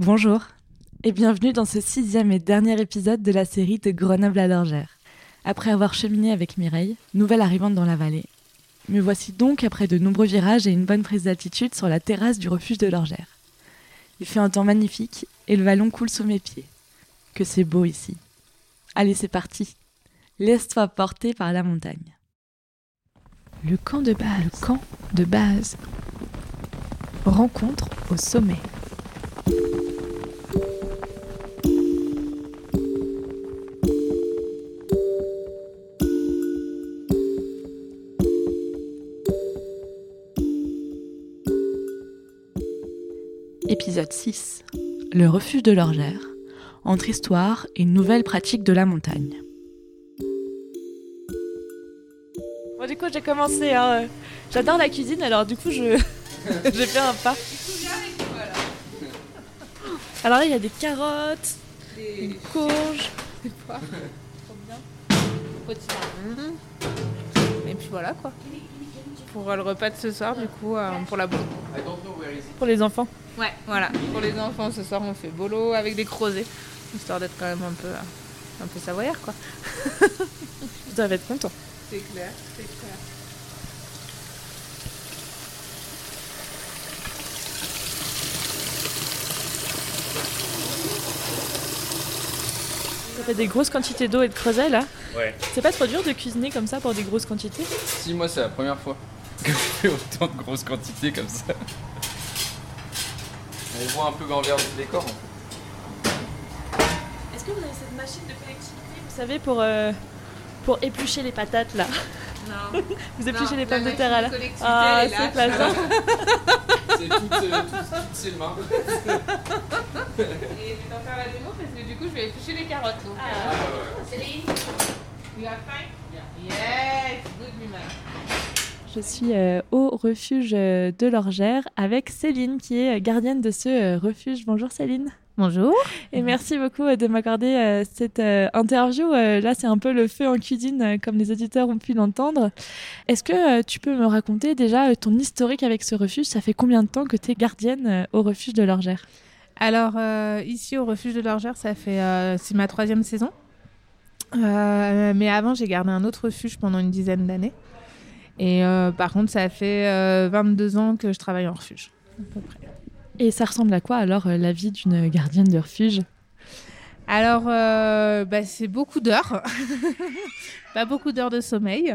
Bonjour et bienvenue dans ce sixième et dernier épisode de la série de Grenoble à l'Orgère. Après avoir cheminé avec Mireille, nouvelle arrivante dans la vallée, me voici donc après de nombreux virages et une bonne prise d'altitude sur la terrasse du refuge de l'Orgère. Il fait un temps magnifique et le vallon coule sous mes pieds. Que c'est beau ici. Allez, c'est parti. Laisse-toi porter par la montagne. Le camp de base. Le camp de base. Rencontre au sommet. Épisode 6. Le refuge de l'Orgère. Entre histoire et nouvelles pratiques de la montagne. Bon, du coup, j'ai commencé. Hein. J'adore la cuisine, alors du coup, je j'ai fait un pas. Alors là, il y a des carottes, des courges, des poires. Trop bien. Et puis voilà quoi. Pour euh, le repas de ce soir, du coup, euh, pour la bouffe. Pour les enfants Ouais, voilà. Pour les enfants, ce soir, on fait bolo avec des crozets, histoire d'être quand même un peu, un peu savoyard, quoi. Vous devez être content. C'est clair, c'est clair. Ça fait des grosses quantités d'eau et de creuset là. Ouais. C'est pas trop dur de cuisiner comme ça pour des grosses quantités? Si, moi, c'est la première fois que je fais autant de grosses quantités comme ça. On voit un peu l'envers du décor en fait. Est-ce que vous avez cette machine de collectivité, vous savez, pour, euh, pour éplucher les patates là Non. Vous épluchez Non, les la pommes de terre là machine de collectivité, Ah, c'est plaisant. C'est toutes, euh, toutes- toutes ses mains. Et je vais t'en faire la démo parce que du coup, je vais éplucher les carottes. Donc, Ah. euh, Céline, you have fine? Yes, good woman. Je suis euh, au refuge euh, de l'Orgère avec Céline qui est euh, gardienne de ce refuge. Bonjour Céline. Bonjour. Et merci beaucoup de m'accorder cette interview. Là, c'est un peu le feu en cuisine, comme les auditeurs ont pu l'entendre. Est-ce que tu peux me raconter déjà ton historique avec ce refuge? Ça fait combien de temps que tu es gardienne au refuge de l'Orgère Alors, euh, ici au refuge de l'Orgère, ça fait. euh, c'est ma troisième saison. Euh, mais avant, j'ai gardé un autre refuge pendant une dizaine d'années. Et euh, par contre, ça fait euh, 22 ans que je travaille en refuge. À peu près. Et ça ressemble à quoi alors euh, la vie d'une gardienne de refuge? Alors, euh, bah, c'est beaucoup d'heures. Pas beaucoup d'heures de sommeil.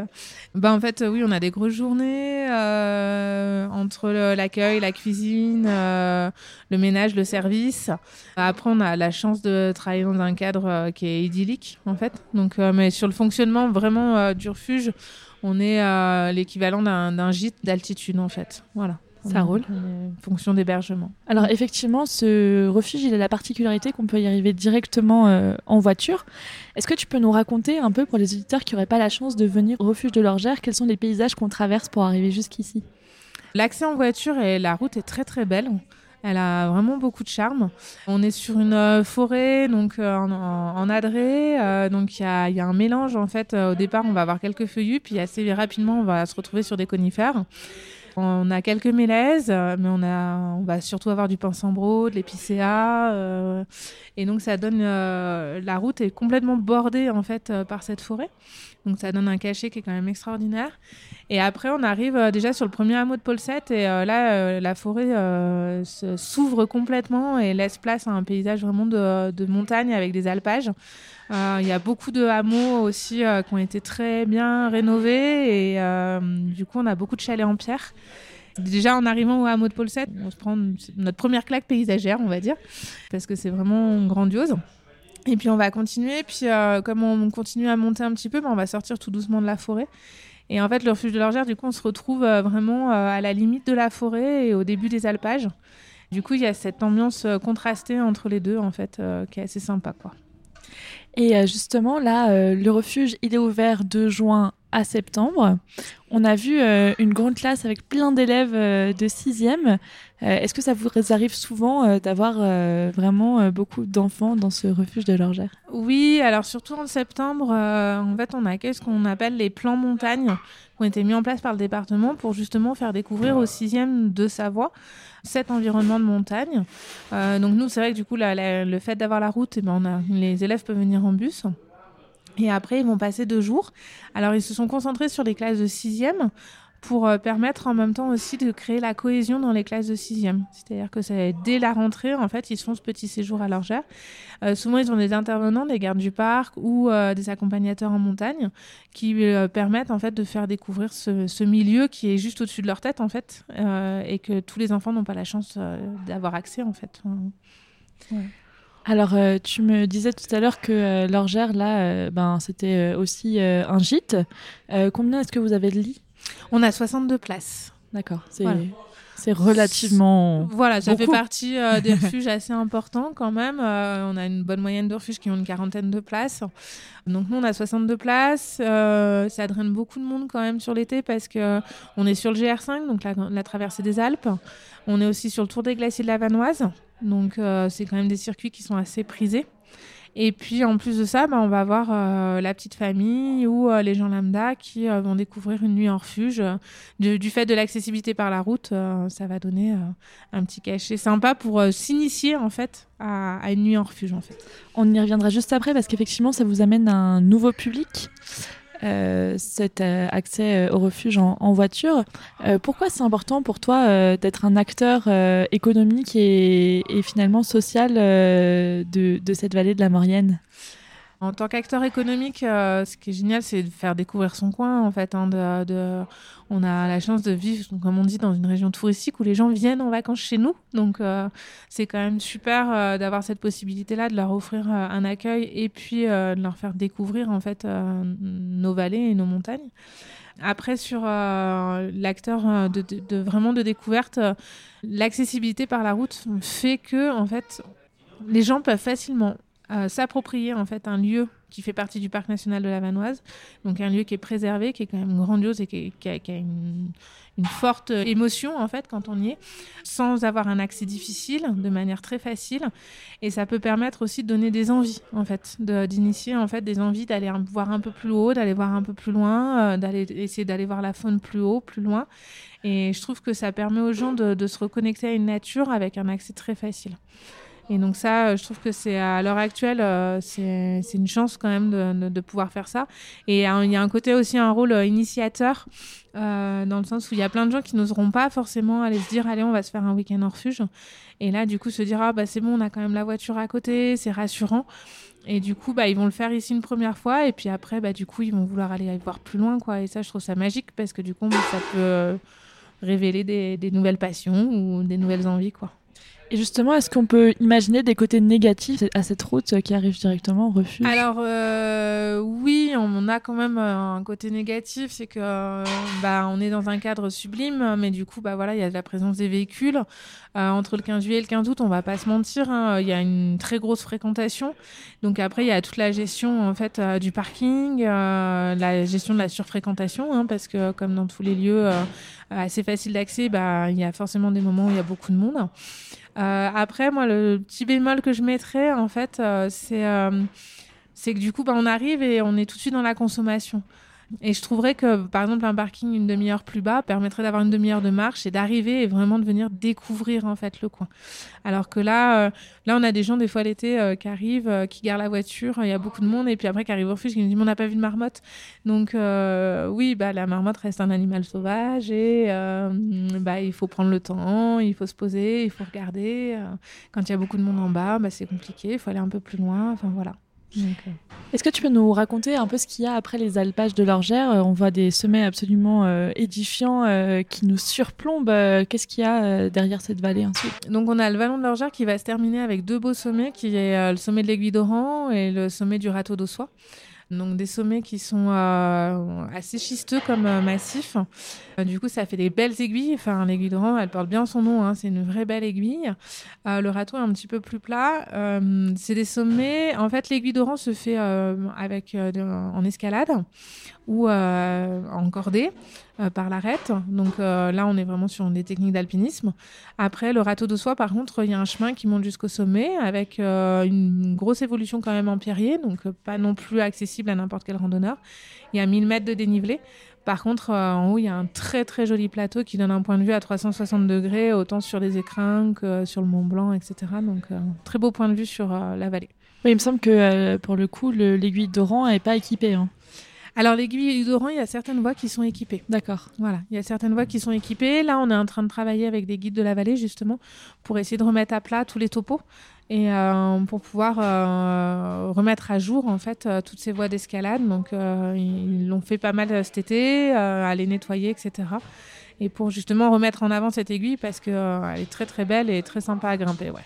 Bah, en fait, oui, on a des grosses journées euh, entre l'accueil, la cuisine, euh, le ménage, le service. Après, on a la chance de travailler dans un cadre qui est idyllique, en fait. Donc, mais sur le fonctionnement vraiment du refuge, on est euh, l'équivalent d'un gîte d'altitude, en fait. Voilà. Ça On- roule. on est Fonction d'hébergement. Alors effectivement, ce refuge, il a la particularité qu'on peut y arriver directement euh, en voiture. Est-ce que tu peux nous raconter un peu pour les auditeurs qui n'auraient pas la chance de venir au refuge de l'Orgère, quels sont les paysages qu'on traverse pour arriver jusqu'ici? L'accès en voiture et la route est très très belle. Elle a vraiment beaucoup de charme. On est sur une euh, forêt, donc euh, en, en, adré. euh, donc il y a, un mélange en fait. Au départ, on va avoir quelques feuillus, puis assez rapidement, on va se retrouver sur des conifères. On a quelques mélèzes, mais on, a, on va surtout avoir du pinsambro, de l'épicéa. et donc ça donne... la route est complètement bordée en fait par cette forêt. Donc ça donne un cachet qui est quand même extraordinaire. Et après, on arrive euh, déjà sur le premier hameau de VII et euh, là, euh, la forêt s'ouvre complètement et laisse place à un paysage vraiment de, montagne avec des alpages. Il y a beaucoup de hameaux aussi qui ont été très bien rénovés et du coup, on a beaucoup de chalets en pierre. Déjà, en arrivant au hameau de VII, on se prend notre première claque paysagère, on va dire, parce que c'est vraiment grandiose. Et puis on va continuer, puis comme on continue à monter un petit peu, ben, on va sortir tout doucement de la forêt. Et en fait, le refuge de l'Orgère, du coup, on se retrouve euh, vraiment euh, à la limite de la forêt et au début des alpages. Du coup, il y a cette ambiance euh, contrastée entre les deux, en fait, qui est assez sympa, quoi. Et justement, là, le refuge, il est ouvert de juin à septembre. On a vu euh, une grande classe avec plein d'élèves euh, de sixième. Euh, Est-ce que ça vous arrive souvent d'avoir vraiment beaucoup d'enfants dans ce refuge de l'Orgère Oui, alors surtout en septembre, en fait, on accueille ce qu'on appelle les plans montagne qui ont été mis en place par le département pour justement faire découvrir aux sixièmes de Savoie cet environnement de montagne. Donc nous, c'est vrai que du coup, le fait d'avoir la route, eh ben, les élèves peuvent venir en bus. Et après, ils vont passer deux jours. Alors, ils se sont concentrés sur les classes de sixième pour euh, permettre en même temps aussi de créer la cohésion dans les classes de sixième. C'est-à-dire que dès la rentrée, en fait, ils font ce petit séjour à l'Orgère. Euh, souvent, ils ont des intervenants, des gardes du parc ou euh, des accompagnateurs en montagne qui permettent en fait de faire découvrir ce, milieu qui est juste au-dessus de leur tête, en fait, et que tous les enfants n'ont pas la chance d'avoir accès, en fait. Alors, euh, tu me disais tout à l'heure que euh, l'Orgère, là, euh, ben, c'était euh, aussi euh, un gîte. Euh, combien est-ce que vous avez de lits? On a 62 places. D'accord, c'est Voilà. C'est relativement... Voilà, ça fait partie euh, des refuges assez importants quand même. Euh, on a une bonne moyenne de refuges qui ont une quarantaine de places. Donc nous, on a 62 places. Euh, ça draine beaucoup de monde quand même sur l'été parce que on est sur le GR5, donc la, la traversée des Alpes. On est aussi sur le Tour des glaciers de la Vanoise. Donc c'est quand même des circuits qui sont assez prisés. Et puis en plus de ça, bah, on va avoir euh, la petite famille ou euh, les gens lambda qui euh, vont découvrir une nuit en refuge. Du, fait de l'accessibilité par la route, ça va donner un petit cachet sympa pour s'initier en fait à, à une nuit en refuge en fait. On y reviendra juste après parce qu'effectivement, ça vous amène un nouveau public. Euh, cet euh, accès euh, au refuge en, en voiture. Euh, pourquoi c'est important pour toi d'être un acteur économique et, et finalement social de, de cette vallée de la Maurienne? En tant qu'acteur économique, euh, ce qui est génial, c'est de faire découvrir son coin en fait. hein, on a la chance de vivre, comme on dit, dans une région touristique où les gens viennent en vacances chez nous. Donc euh, c'est quand même super euh, d'avoir cette possibilité-là, de leur offrir un accueil et puis de leur faire découvrir en fait nos vallées et nos montagnes. Après, sur l'acteur de, vraiment de découverte, l'accessibilité par la route fait que en fait, les gens peuvent facilement euh, s'approprier en fait un lieu qui fait partie du parc national de la Vanoise, donc un lieu qui est préservé, qui est quand même grandiose et qui, a, une, forte émotion en fait quand on y est, sans avoir un accès difficile, de manière très facile, et ça peut permettre aussi de donner des envies en fait, d'initier en fait des envies d'aller voir un peu plus haut, d'aller voir un peu plus loin, euh, d'aller essayer d'aller voir la faune plus haut, plus loin, et je trouve que ça permet aux gens de se reconnecter à une nature avec un accès très facile. Et donc ça, euh, je trouve que c'est à l'heure actuelle, euh, c'est une chance quand même de, pouvoir faire ça. Et il y a un côté aussi un rôle euh, initiateur, dans le sens où il y a plein de gens qui n'oseront pas forcément aller se dire, allez, on va se faire un week-end en refuge. Et là, du coup, se dire, ah bah c'est bon, on a quand même la voiture à côté, c'est rassurant. Et du coup, bah, ils vont le faire ici une première fois, et puis après, bah, du coup, ils vont vouloir aller voir plus loin, quoi. Et ça, je trouve ça magique parce que du coup, ça peut révéler des, des nouvelles passions ou des nouvelles envies, quoi. Et justement, est-ce qu'on peut imaginer des côtés négatifs à cette route qui arrive directement au refuge? Alors euh, oui, on a quand même euh, un côté négatif, c'est que euh, bah on est dans un cadre sublime, mais du coup bah voilà, il y a de la présence des véhicules entre le 15 juillet et le 15 août, on va pas se mentir, hein, il y a une très grosse fréquentation. Donc après il y a toute la gestion en fait du parking, la gestion de la surfréquentation, hein, parce que comme dans tous les lieux assez faciles d'accès, bah il y a forcément des moments où il y a beaucoup de monde. Euh, après, moi, le petit bémol que je mettrais, en fait, euh, c'est euh, c'est que du coup, bah, on arrive et on est tout de suite dans la consommation. Et je trouverais que, par exemple, un parking une demi-heure plus bas permettrait d'avoir une demi-heure de marche et d'arriver et vraiment de venir découvrir en fait le coin. Alors que là, euh, là, on a des gens des fois l'été euh, qui arrivent, euh, qui garent la voiture, il y a beaucoup de monde et puis après qui arrivent au refuge, qui nous disent on n'a pas vu de marmotte. Donc oui, bah la marmotte reste un animal sauvage et bah il faut prendre le temps, il faut se poser, il faut regarder. quand il y a beaucoup de monde en bas, bah c'est compliqué, il faut aller un peu plus loin. Enfin voilà. Est-ce que tu peux nous raconter un peu ce qu'il y a après les alpages de l'Orgère On voit des sommets absolument euh, édifiants euh, qui nous surplombent. Euh, Qu'est-ce qu'il y a euh, derrière cette vallée ensuite? Donc on a le vallon de l'Orgère qui va se terminer avec deux beaux sommets, qui est euh, le sommet de l'aiguille d'Oran et le sommet du râteau d'Ossois. Donc des sommets qui sont euh, assez schisteux comme euh, massifs. Euh, du coup, ça fait des belles aiguilles. Enfin, l'aiguille de elle porte bien son nom. Hein. C'est une vraie belle aiguille. le râteau est un petit peu plus plat. c'est des sommets. En fait, l'aiguille de se fait avec en escalade ou en cordée. Euh, par l'arête. Donc euh, là, on est vraiment sur des techniques d'alpinisme. Après, le râteau de soie, par contre, il y a un chemin qui monte jusqu'au sommet avec euh, une grosse évolution quand même en pierrier, donc pas non plus accessible à n'importe quel randonneur. Il y a 1000 mètres de dénivelé. Par contre, en haut, il y a un très très joli plateau qui donne un point de vue à 360 degrés, autant sur les écrins que sur le Mont Blanc, etc. Donc, très beau point de vue sur la vallée. Il me semble que pour le coup, l'aiguille d'Oran n'est pas équipée. Hein. Alors l'aiguille d'Oran, il y a certaines voies qui sont équipées. D'accord. Voilà, il y a certaines voies qui sont équipées. Là, on est en train de travailler avec des guides de la vallée justement pour essayer de remettre à plat tous les topos et euh, pour pouvoir euh, remettre à jour en fait euh, toutes ces voies d'escalade. Donc ils l'ont fait pas mal cet été, à les nettoyer, etc. Et pour justement remettre en avant cette aiguille parce qu'elle est très très belle et très sympa à grimper. Ouais.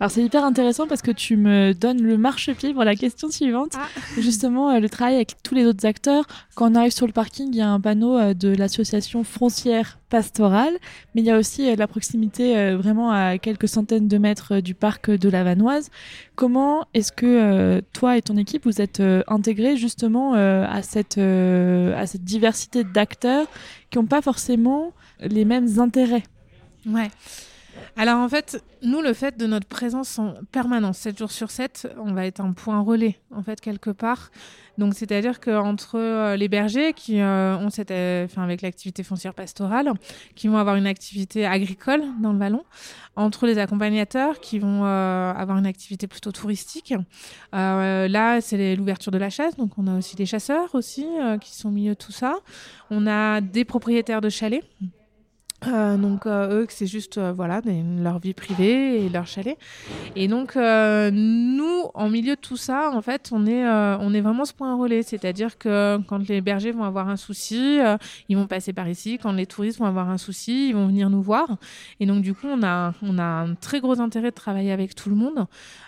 Alors c'est hyper intéressant parce que tu me donnes le marchepied pour la question suivante. Ah. Justement, euh, le travail avec tous les autres acteurs. Quand on arrive sur le parking, il y a un panneau euh, de l'association Frontière Pastorale, mais il y a aussi euh, la proximité vraiment à quelques centaines de mètres du parc de la Vanoise. Comment est-ce que toi et ton équipe vous êtes intégrés justement à cette à cette diversité d'acteurs qui n'ont pas forcément les mêmes intérêts? Ouais. Alors en fait, nous, le fait de notre présence en permanence, 7 jours sur 7, on va être un point relais, en fait, quelque part. Donc c'est-à-dire qu'entre euh, les bergers qui euh, ont cette, euh, enfin, avec l'activité foncière pastorale, qui vont avoir une activité agricole dans le vallon, entre les accompagnateurs qui vont avoir une activité plutôt touristique. là, c'est l'ouverture de la chasse, donc on a aussi des chasseurs aussi qui sont au milieu de tout ça. On a des propriétaires de chalets euh, donc euh, eux, c'est juste euh, voilà leur vie privée et leur chalet. Et donc nous, en milieu de tout ça, en fait, on est on est vraiment ce point relais, c'est-à-dire que quand les bergers vont avoir un souci, ils vont passer par ici. Quand les touristes vont avoir un souci, ils vont venir nous voir. Et donc du coup, on a on a un très gros intérêt de travailler avec tout le monde,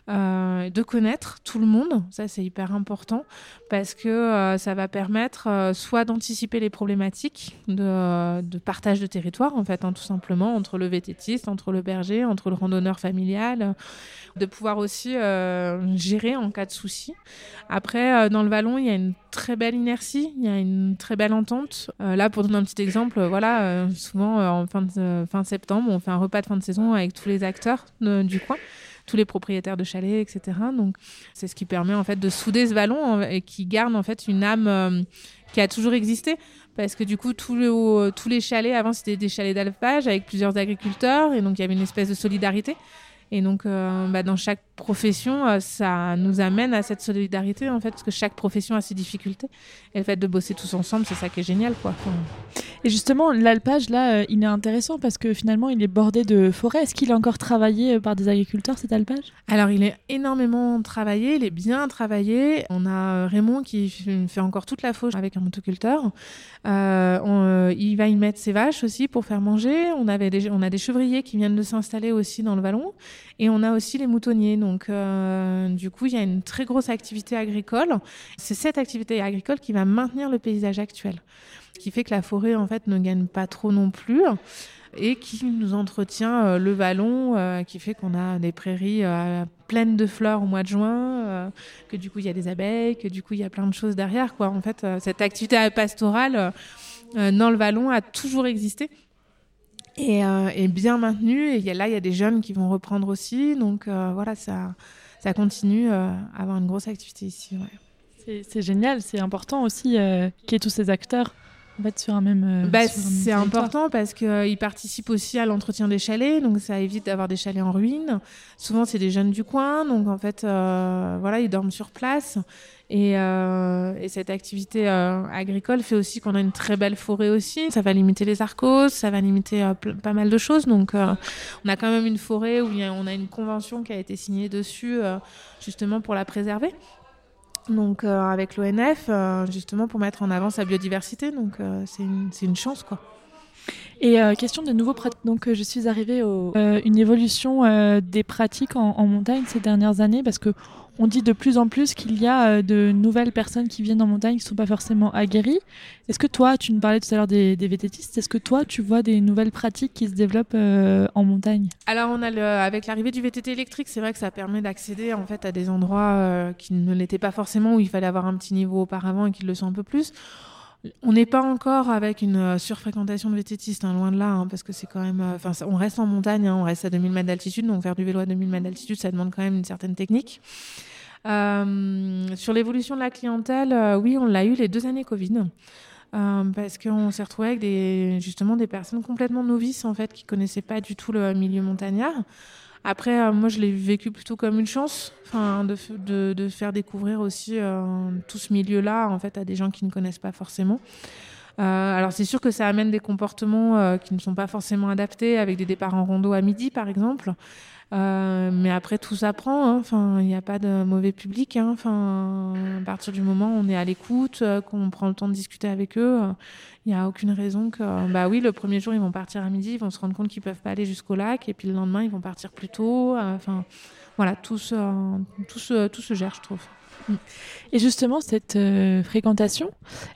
de connaître tout le monde. Ça, c'est hyper important parce que ça va permettre soit d'anticiper les problématiques de, de partage de territoire en fait, hein, tout simplement, entre le vététiste, entre le berger, entre le randonneur familial, euh, de pouvoir aussi euh, gérer en cas de souci. Après, euh, dans le vallon, il y a une très belle inertie, il y a une très belle entente. là, pour donner un petit exemple, voilà, souvent en fin, de, fin septembre, on fait un repas de fin de saison avec tous les acteurs du coin tous les propriétaires de chalets, etc. Donc, c'est ce qui permet en fait de souder ce vallon et qui garde en fait une âme qui a toujours existé parce que du coup tous les chalets avant c'était des chalets d'alpage avec plusieurs agriculteurs. Et donc il y avait une espèce de solidarité. Et donc, euh, bah, dans chaque profession, euh, ça nous amène à cette solidarité, en fait, parce que chaque profession a ses difficultés. Et le fait de bosser tous ensemble, c'est ça qui est génial, quoi. Et justement, l'alpage, là, euh, il est intéressant parce que finalement, il est bordé de forêts. Est-ce qu'il est encore travaillé par des agriculteurs, cet alpage? Alors, il est énormément travaillé, il est bien travaillé. On a Raymond qui fait encore toute la fauche avec un motoculteur. il va y mettre ses vaches aussi pour faire manger. On, avait on a des chevriers qui viennent de s'installer aussi dans le vallon. Et on a aussi les moutonniers. Donc, euh, du coup, il y a une très grosse activité agricole. C'est cette activité agricole qui va maintenir le paysage actuel. Qui fait que la forêt, en fait, ne gagne pas trop non plus et qui nous entretient euh, le vallon, euh, qui fait qu'on a des prairies pleines de fleurs au mois de juin, que du coup il y a des abeilles, que du coup il y a plein de choses derrière. En fait, cette activité pastorale dans le vallon a toujours existé et, euh, bien maintenu. Et là, il y a des jeunes qui vont reprendre aussi. Donc euh, voilà, ça, ça continue euh, à avoir une grosse activité ici. C'est génial, c'est important aussi qu'il y ait tous ces acteurs en fait, sur un même. Bah, c'est important parce qu'ils participent aussi à l'entretien des chalets, donc ça évite d'avoir des chalets en ruine. Souvent, c'est des jeunes du coin, donc en fait, voilà, ils dorment sur place. Et, euh, et, cette activité euh, agricole fait aussi qu'on a une très belle forêt aussi. Ça va limiter les arcos, ça va limiter euh, pas mal de choses. Donc, euh, on a quand même une forêt où a, on a une convention qui a été signée dessus, euh, justement pour la préserver. Donc, avec l'ONF, justement pour mettre en avant sa biodiversité. Donc, c'est une, une, chance, quoi. Et euh, question de nouveaux pratiques. Donc, euh, je suis arrivée à une évolution des pratiques en, en, montagne ces dernières années parce que on dit de plus en plus qu'il y a de nouvelles personnes qui viennent en montagne qui ne sont pas forcément aguerries. Est-ce que toi, tu nous parlais tout à l'heure des, des vététistes, est-ce que toi, tu vois des nouvelles pratiques qui se développent en montagne? Alors, on a le, avec l'arrivée du VTT électrique, c'est vrai que ça permet d'accéder en fait à des endroits qui ne l'étaient pas forcément, où il fallait avoir un petit niveau auparavant et qui le sont un peu plus. On n'est pas encore avec une euh, surfréquentation de vététistes, hein, loin de là, hein, parce que c'est quand même. Euh, on reste en montagne, hein, on reste à 2000 mètres d'altitude, donc faire du vélo à 2000 mètres d'altitude, ça demande quand même une certaine technique. Euh, sur l'évolution de la clientèle, oui, on l'a eu les deux années Covid. parce qu'on s'est retrouvé avec des, justement des personnes complètement novices en fait qui connaissaient pas du tout le milieu montagnard. Après, euh, moi, je l'ai vécu plutôt comme une chance, de, faire découvrir aussi euh, tout ce milieu-là, en fait, à des gens qui ne connaissent pas forcément. Euh, alors, c'est sûr que ça amène des comportements qui ne sont pas forcément adaptés, avec des départs en rando à midi, par exemple. Euh, mais après, tout s'apprend. Hein. Enfin, il n'y a pas de mauvais public. Hein. Enfin, à partir du moment où on est à l'écoute, euh, qu'on prend le temps de discuter avec eux, il n'y a aucune raison que. Bah oui, le premier jour, ils vont partir à midi, ils vont se rendre compte qu'ils peuvent pas aller jusqu'au lac, et puis le lendemain, ils vont partir plus tôt. Euh, enfin, voilà, tout se, tout, se, tout se gère, je trouve. Et justement, cette euh, fréquentation,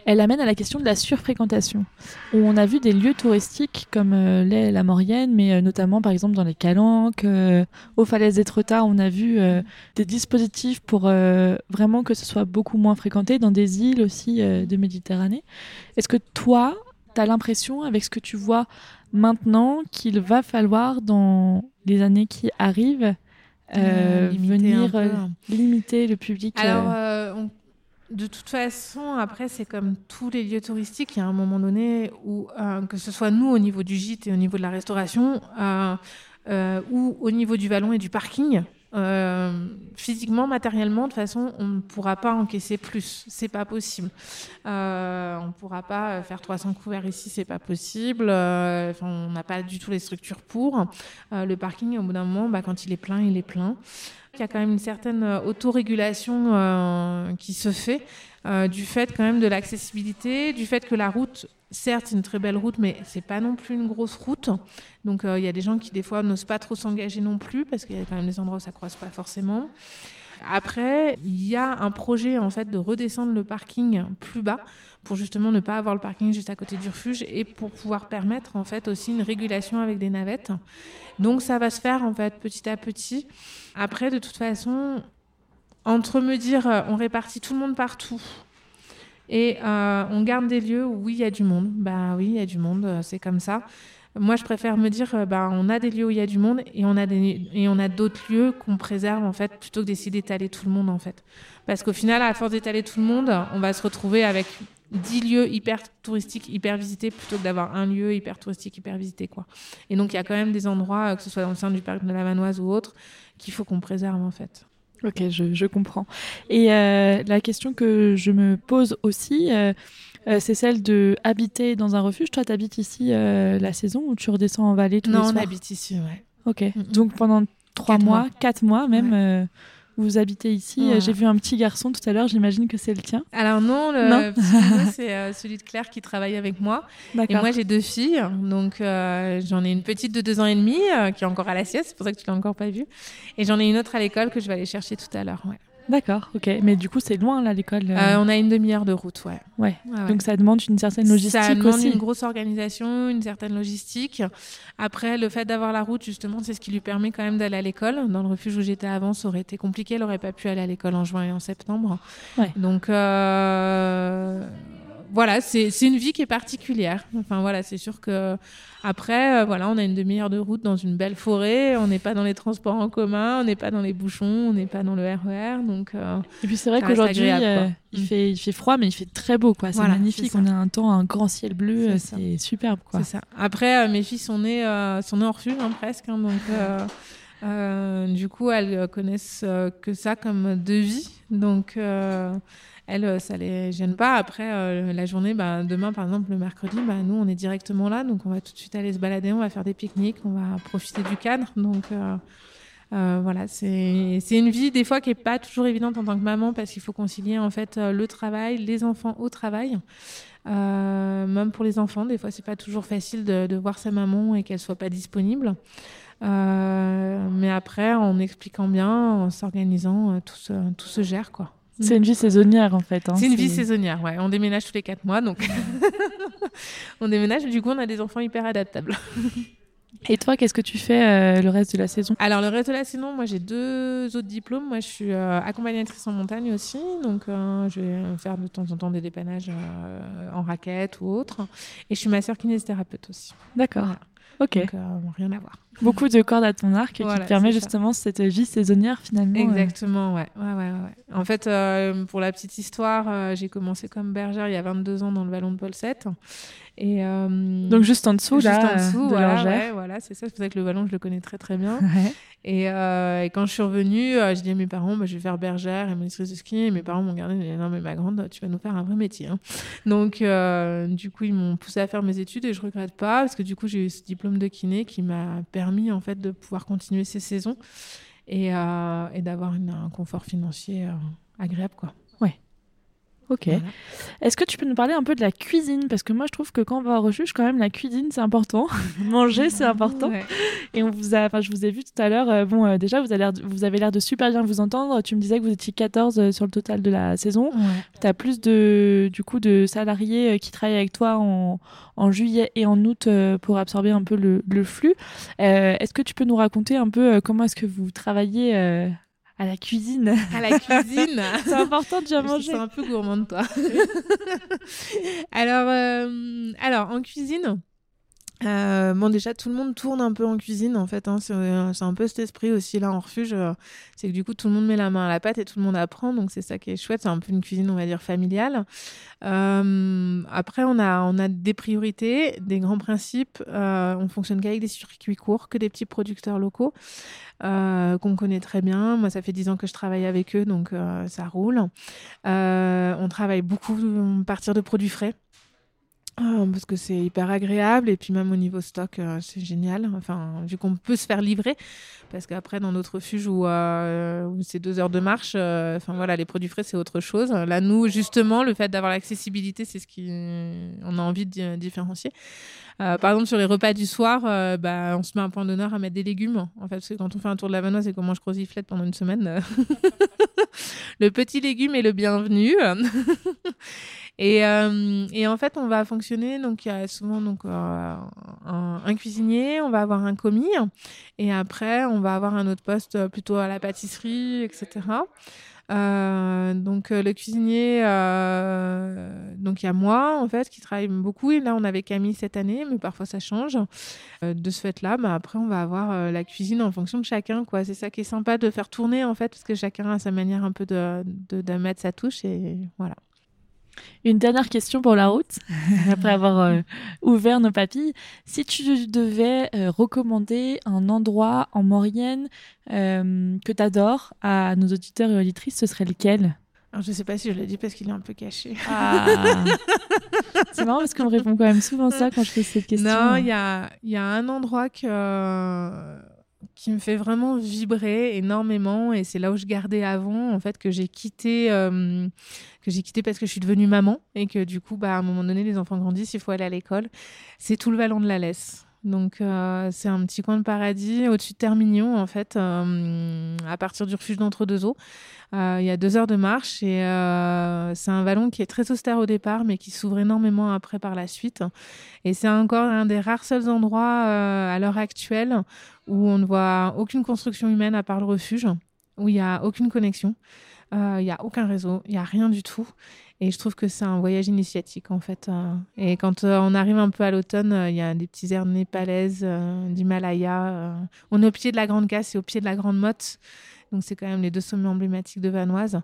elle amène à la question de la surfréquentation. On a vu des lieux touristiques comme euh, la Maurienne, mais euh, notamment par exemple dans les Calanques, aux falaises d'Étretat, on a vu des dispositifs pour vraiment que ce soit beaucoup moins fréquenté, dans des îles aussi de Méditerranée. Est-ce que toi, tu as l'impression, avec ce que tu vois maintenant, qu'il va falloir dans les années qui arrivent, euh, venir euh, limiter le public. Alors, euh, de toute façon, après, c'est comme tous les lieux touristiques, il y a un moment donné où, que ce soit nous au niveau du gîte et au niveau de la restauration, ou au niveau du vallon et du parking, euh, physiquement, matériellement, de façon, on ne pourra pas encaisser plus. C'est pas possible. Euh, on ne pourra pas faire 300 couverts ici, c'est pas possible. Euh, on n'a pas du tout les structures pour. le parking, au bout d'un moment, bah, quand il est plein, il est plein. Il y a quand même une certaine autorégulation qui se fait du fait quand même de l'accessibilité, du fait que la route certes, une très belle route, mais c'est pas non plus une grosse route. Donc, euh, il y a des gens qui, des fois, n'osent pas trop s'engager non plus, parce qu'il y a quand même des endroits où ça croise pas forcément. Après, il y a un projet, en fait, de redescendre le parking plus bas, pour justement ne pas avoir le parking juste à côté du refuge, et pour pouvoir permettre, en fait, aussi une régulation avec des navettes. Donc, ça va se faire, en fait, petit à petit. Après, de toute façon, entre me dire, euh, on répartit tout le monde partout, et euh, on garde des lieux où oui, il y a du monde. Bah oui, il y a du monde, euh, c'est comme ça. Moi, je préfère me dire, euh, bah, on a des lieux où il y a du monde et on a des, et on a d'autres lieux qu'on préserve en fait, plutôt que d'essayer d'étaler tout le monde en fait. Parce qu'au final, à force d'étaler tout le monde, on va se retrouver avec 10 lieux hyper touristiques, hyper visités, plutôt que d'avoir un lieu hyper touristique, hyper visité. Quoi. Et donc, il y a quand même des endroits, que ce soit dans le sein du parc de la Vanoise ou autre, qu'il faut qu'on préserve en fait. Ok, je, comprends. Et euh, la question que je me pose aussi, euh, euh, c'est celle de habiter dans un refuge. Toi, tu habites ici la saison ou tu redescends en vallée tous non, les soirs Non, on habite ici, ouais. Ok, donc pendant trois mois, quatre mois même, vous habitez ici. J'ai vu un petit garçon tout à l'heure, j'imagine que c'est le tien. Alors non, le c'est euh, celui de Claire qui travaille avec moi. Et moi, j'ai deux filles. Donc euh, j'en ai une petite de deux ans et demi euh, qui est encore à la sieste, c'est pour ça que tu l'as encore pas vue. Et j'en ai une autre à l'école que je vais aller chercher tout à l'heure. Ouais. D'accord, ok. Mais du coup, c'est loin là l'école. Euh euh, on a une demi-heure de route, ouais. ouais. Donc ça demande une certaine logistique Ça demande aussi. une grosse organisation, une certaine logistique. Après, le fait d'avoir la route, justement, c'est ce qui lui permet quand même d'aller à l'école. Dans le refuge où j'étais avant, ça aurait été compliqué. Elle n'aurait pas pu aller à l'école en juin et en septembre. Ouais. Donc euh, voilà, c'est une vie qui est particulière. Enfin voilà, c'est sûr que après, euh, voilà, on a une demi-heure de route dans une belle forêt. On n'est pas dans les transports en commun, on n'est pas dans les bouchons, on n'est pas dans le RER. E donc euh, et puis c'est vrai qu'aujourd'hui euh, il mm. fait il fait froid, mais il fait très beau quoi. C'est magnifique. On a un temps, un grand ciel bleu, c'est superbe quoi. C'est ça. Après, mes filles sont nées sont nées en refuge hein, presque, hein, donc. du coup, elles connaissent que ça comme devis. Donc, elles, euh, ça les gêne pas. Après, euh, la journée, bah, demain, par exemple, le mercredi, bah, nous, on est directement là. Donc, on va tout de suite aller se balader, on va faire des pique-niques, on va profiter du cadre. Donc, euh, voilà, c'est une vie des fois qui est pas toujours évidente en tant que maman parce qu'il faut concilier en fait le travail, les enfants au travail. Même pour les enfants, des fois, c'est pas toujours facile de, de voir sa maman et qu'elle soit pas disponible. Mais après, en expliquant bien, en s'organisant, tout, tout se gère, quoi. C'est une vie saisonnière en fait. hein, C'est une vie saisonnière, ouais. On déménage tous les quatre mois, donc on déménage. Du coup, on a des enfants hyper adaptables. Et toi, qu'est-ce que tu fais euh, le reste de la saison? Alors, le reste de la saison, moi, j'ai deux autres diplômes. Moi, je suis euh, accompagnatrice en montagne aussi. Donc, euh, je vais faire de temps en temps des dépannages en raquette ou autre. Et je suis masseur kinésithérapeute aussi. D'accord. Voilà. Ok. Donc, rien à voir. Beaucoup de cordes à ton arc qui Voilà, te permet c'est ça. justement cette vie saisonnière finalement. euh, Exactement, ouais. ouais, ouais, ouais. En fait, euh, pour la petite histoire, euh, j'ai commencé comme bergère il y a 22 ans dans le vallon de Paul VII. Et, euh, Donc juste en dessous juste là, en dessous, de voilà, ouais, voilà, c'est ça. C'est pour ça que le vallon, je le connais très très bien. Ouais. Et, euh, et quand je suis revenue, euh, j'ai dit à mes parents, bah, je vais faire bergère et monitrice de ski. Et mes parents m'ont regardé, dit, non mais ma grande, tu vas nous faire un vrai métier. hein. Donc euh, du coup, ils m'ont poussé à faire mes études et je regrette pas parce que du coup, j'ai eu ce diplôme de kiné qui m'a permis en fait de pouvoir continuer ces saisons et, euh, et d'avoir un confort financier euh, agréable quoi. Ok. Voilà. Est-ce que tu peux nous parler un peu de la cuisine? Parce que moi, je trouve que quand on va au refuge, quand même, la cuisine, c'est important. Manger, c'est important. Ouais. Et on vous a, enfin, je vous ai vu tout à l'heure. euh, bon, euh, déjà, vous avez l'air, de- vous avez l'air de super bien vous entendre. Tu me disais que vous étiez 14 euh, sur le total de la saison. Ouais. Tu as plus de, du coup, de salariés qui travaillent avec toi en, en juillet et en août pour absorber un peu le, le flux. Est-ce que tu peux nous raconter un peu comment est-ce que vous travaillez à la cuisine À la cuisine. C'est important de bien Je manger. suis un peu gourmande, toi. alors, euh, alors, en cuisine, euh, bon, déjà, tout le monde tourne un peu en cuisine, en fait. hein. c'est euh, un peu cet esprit aussi, là, en refuge. euh, c'est que du coup, tout le monde met la main à la pâte et tout le monde apprend. Donc, c'est ça qui est chouette. C'est un peu une cuisine, on va dire, familiale. Euh, après, on a, on a des priorités, des grands principes. Euh, on fonctionne qu'avec des circuits courts, que des petits producteurs locaux. qu'on connaît très bien. Moi, ça fait dix ans que je travaille avec eux, donc ça roule. On travaille beaucoup à partir de produits frais. Euh, Parce que c'est hyper agréable et puis même au niveau stock, euh, c'est génial. Enfin, vu qu'on peut se faire livrer, parce qu'après dans notre refuge où, euh, c'est deux heures de marche, euh, enfin voilà, les produits frais c'est autre chose. Là, nous justement, le fait d'avoir l'accessibilité, c'est ce qui on a envie de di- différencier. Par exemple, sur les repas du soir, bah, on se met un point d'honneur à mettre des légumes. En fait, parce que quand on fait un tour de la Vanoise et qu'on mange croziflette pendant une semaine, le petit légume est le bienvenu. et, euh, et en fait, on va fonctionner. Donc, il y a souvent donc, euh, un, cuisinier, on va avoir un commis. Et après, on va avoir un autre poste euh, plutôt à la pâtisserie, etc. Euh, donc euh, le cuisinier, euh, donc il y a moi en fait qui travaille beaucoup et là on avait Camille cette année, mais parfois ça change. De ce fait-là, bah, après on va avoir la cuisine en fonction de chacun quoi. C'est ça qui est sympa de faire tourner en fait parce que chacun a sa manière un peu de, de, de mettre sa touche et voilà. Une dernière question pour la route, après avoir euh, ouvert nos papilles. Si tu devais euh, recommander un endroit en Maurienne euh, que tu adores à nos auditeurs et auditrices, ce serait lequel? Alors, je sais pas si je l'ai dit parce qu'il est un peu caché. Ah. C'est marrant parce qu'on me répond quand même souvent ça quand je fais cette question. Non, il y a, il y a un endroit que, qui me fait vraiment vibrer énormément et c'est là où je gardais avant, en fait, que j'ai quitté, euh, que j'ai quitté parce que je suis devenue maman et que du coup, bah, à un moment donné, les enfants grandissent, il faut aller à l'école. C'est tout le vallon de la Laisse. Donc, euh, c'est un petit coin de paradis au-dessus de Termignon, en fait, euh, à partir du refuge d'Entre-deux-Eaux. Euh, Il y a deux heures de marche et c'est un vallon qui est très austère au départ, mais qui s'ouvre énormément après par la suite. Et c'est encore un des rares seuls endroits à l'heure actuelle où on ne voit aucune construction humaine à part le refuge, où il n'y a aucune connexion, euh, il n'y a aucun réseau, il n'y a rien du tout. Et je trouve que c'est un voyage initiatique en fait. euh. Et quand euh, on arrive un peu à l'automne, euh, il y a des petits airs népalaises, euh, d'Himalaya. euh. On est au pied de la Grande Casse et au pied de la Grande Motte. Donc c'est quand même les deux sommets emblématiques de Vanoise.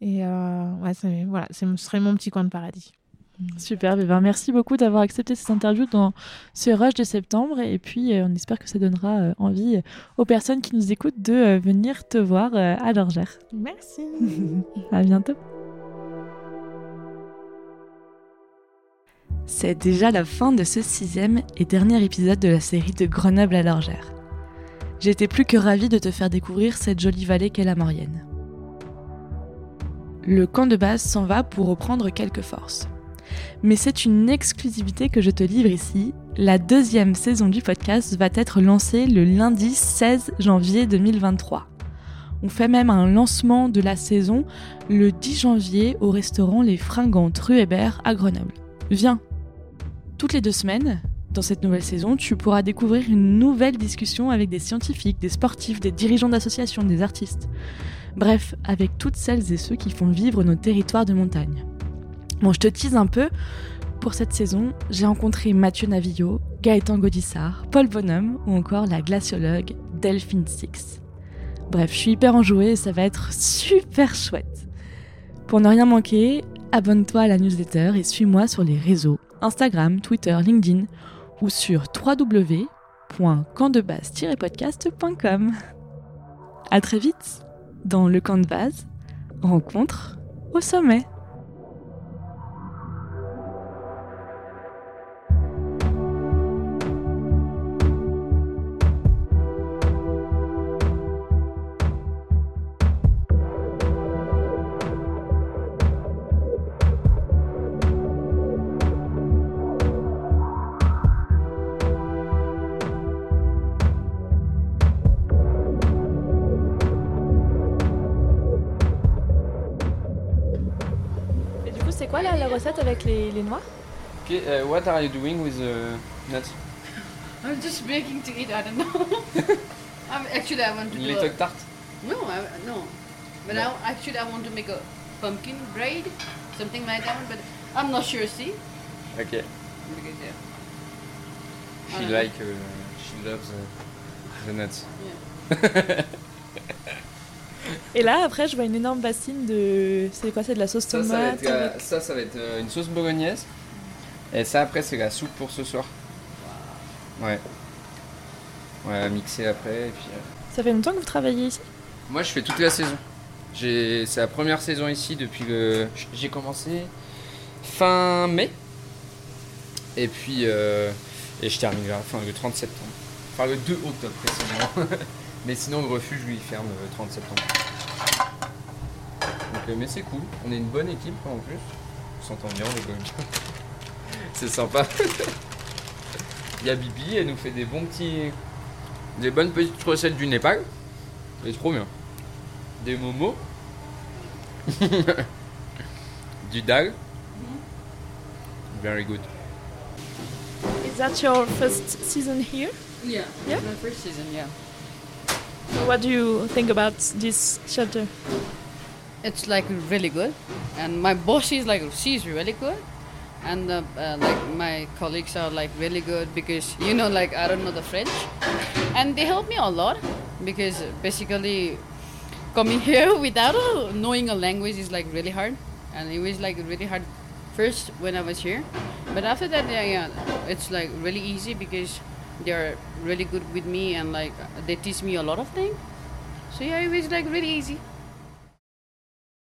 Et euh, ouais, voilà, ce serait mon petit coin de paradis. Superbe. Ben, merci beaucoup d'avoir accepté cette interview dans ce rush de septembre. Et puis, euh, on espère que ça donnera euh, envie aux personnes qui nous écoutent de euh, venir te voir euh, à l'Orgère. Merci. À bientôt. C'est déjà la fin de ce sixième et dernier épisode de la série de Grenoble à l'Orgère. J'étais plus que ravie de te faire découvrir cette jolie vallée qu'est la Maurienne. Le camp de base s'en va pour reprendre quelques forces. Mais c'est une exclusivité que je te livre ici. La deuxième saison du podcast va être lancée le lundi 16 janvier 2023. On fait même un lancement de la saison le 10 janvier au restaurant Les Fringantes rue Hébert à Grenoble. Viens Toutes les deux semaines, dans cette nouvelle saison, tu pourras découvrir une nouvelle discussion avec des scientifiques, des sportifs, des dirigeants d'associations, des artistes. Bref, avec toutes celles et ceux qui font vivre nos territoires de montagne. Bon, je te tease un peu. Pour cette saison, j'ai rencontré Mathieu Navillo, Gaëtan Gaudissart, Paul Bonhomme ou encore la glaciologue Delphine Six. Bref, je suis hyper enjouée et ça va être super chouette. Pour ne rien manquer, abonne-toi à la newsletter et suis-moi sur les réseaux Instagram, Twitter, LinkedIn ou sur www.campdebase-podcast.com. À très vite dans le camp de base, rencontre au sommet. Uh, what are you doing with the nuts? I'm just making to eat. I don't know. I'm, actually, I want to do Little a, tart? no, I, no. But No. I, actually, I want to make a pumpkin braid, something like that. But I'm not sure. See, Okay. because yeah, She Uh, like, uh, she loves uh, the nuts. yeah. Et là, après, je vois une énorme bassine de. C'est quoi C'est de la sauce Ça, ça va tomate être, euh, avec- ça, ça va être euh, une sauce bolognaise. Et ça, après, c'est la soupe pour ce soir. Ouais. Ouais, mixer après. Et puis, euh, Ça fait longtemps que vous travaillez ici? Moi, je fais toute la saison. J'ai, c'est la première saison ici depuis le. J'ai commencé fin mai. Et puis, euh, et je termine la fin le 30 septembre. Enfin, le 2 octobre précisément. mais sinon, le refuge lui ferme le 30 septembre. Donc, euh, mais c'est cool. On est une bonne équipe en plus. On s'entend bien, on rigole. c'est sympa. Il y a Bibi, elle nous fait des bons petits. des bonnes petites recettes du Népal. C'est trop bien. Des momos. du dal. Very good. Is that your first season here? Yeah. Yeah? My first season. Yeah. What do you think about this shelter? It's like really good, and my boss is like she's really good, and uh, uh, like my colleagues are like really good because you know like I don't know the French, and they help me a lot because basically coming here without uh, knowing a language is like really hard, and it was like really hard first when I was here, but after that yeah it's like really easy because they are really good with me and like they teach me a lot of things. So yeah, it was like really easy.